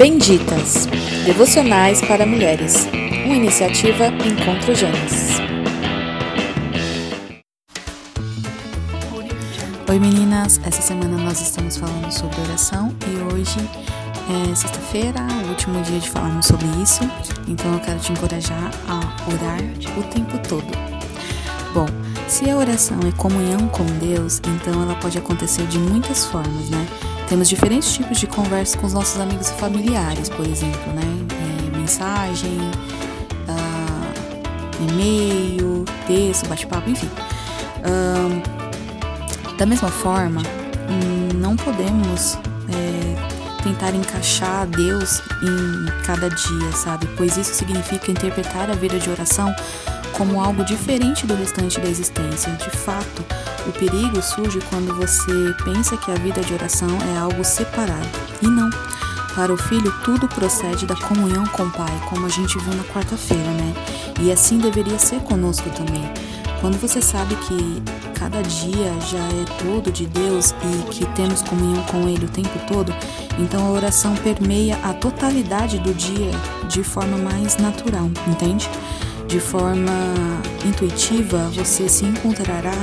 Benditas Devocionais para Mulheres, uma iniciativa Encontro Gênesis. Oi meninas, essa semana nós estamos falando sobre oração e hoje é sexta-feira, o último dia de falarmos sobre isso, então eu quero te encorajar a orar o tempo todo. Bom, se a oração é comunhão com Deus, então ela pode acontecer de muitas formas, né? Temos diferentes tipos de conversa com os nossos amigos e familiares, por exemplo, né? É, mensagem, uh, e-mail, texto, bate-papo, enfim. Uh, da mesma forma, não podemos é, tentar encaixar Deus em cada dia, sabe? Pois isso significa interpretar a vida de oração como algo diferente do restante da existência. De fato, o perigo surge quando você pensa que a vida de oração é algo separado. E não. Para o filho, tudo procede da comunhão com o Pai, como a gente viu na quarta-feira, né? E assim deveria ser conosco também. Quando você sabe que cada dia já é todo de Deus e que temos comunhão com Ele o tempo todo, então a oração permeia a totalidade do dia de forma mais natural, entende? De forma intuitiva, você se encontrará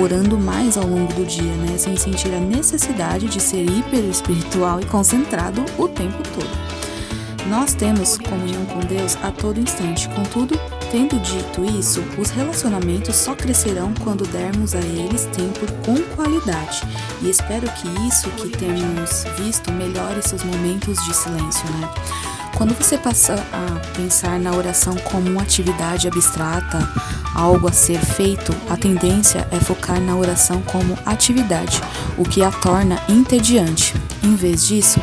orando mais ao longo do dia, né? Sem sentir a necessidade de ser hiper espiritual e concentrado o tempo todo. Nós temos comunhão com Deus a todo instante, contudo, tendo dito isso, os relacionamentos só crescerão quando dermos a eles tempo com qualidade. E espero que isso que temos visto melhore seus momentos de silêncio, né? Quando você passa a pensar na oração como uma atividade abstrata, algo a ser feito, a tendência é focar na oração como atividade, o que a torna entediante. Em vez disso,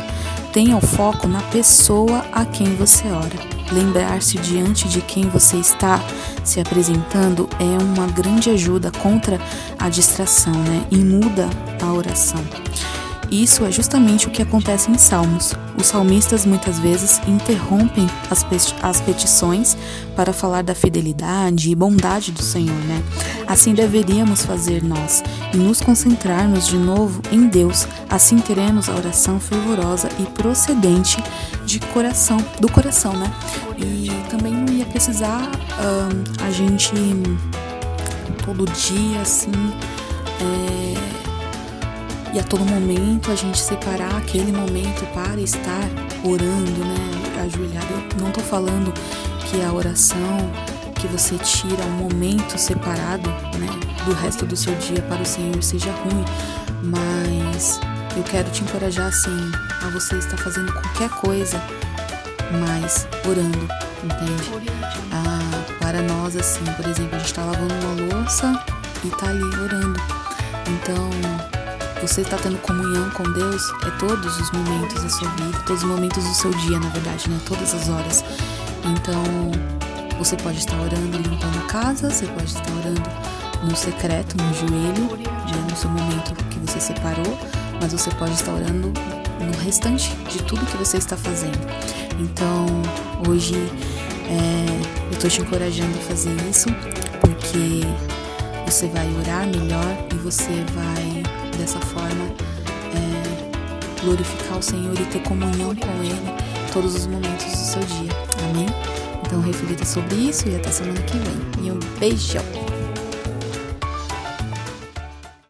tenha o foco na pessoa a quem você ora. Lembrar-se diante de quem você está se apresentando é uma grande ajuda contra a distração, né? E muda a oração. Isso é justamente o que acontece em Salmos. Os salmistas muitas vezes interrompem as, pe as petições para falar da fidelidade e bondade do Senhor, né? Assim deveríamos fazer nós e nos concentrarmos de novo em Deus. Assim teremos a oração fervorosa e procedente de coração, do coração, né? E também não ia precisar um, a gente todo dia assim. É, e a todo momento a gente separar aquele momento para estar orando, né? Ajoelhado. Eu não tô falando que a oração que você tira um momento separado, né, do resto do seu dia para o Senhor seja ruim, mas eu quero te encorajar assim a você estar fazendo qualquer coisa, mas orando, entende? Ah, para nós assim, por exemplo, a gente está lavando uma louça e tá ali orando. Então, você está tendo comunhão com Deus é todos os momentos da sua vida, todos os momentos do seu dia, na verdade, né? Todas as horas. Então, você pode estar orando limpando a casa, você pode estar orando no secreto, no joelho, já no seu momento que você separou, mas você pode estar orando no restante de tudo que você está fazendo. Então, hoje é, eu estou te encorajando a fazer isso, porque você vai orar melhor e você vai dessa forma é, glorificar o Senhor e ter comunhão com Ele todos os momentos do seu dia. Amém? Então reflita sobre isso e até semana que vem. E um beijão!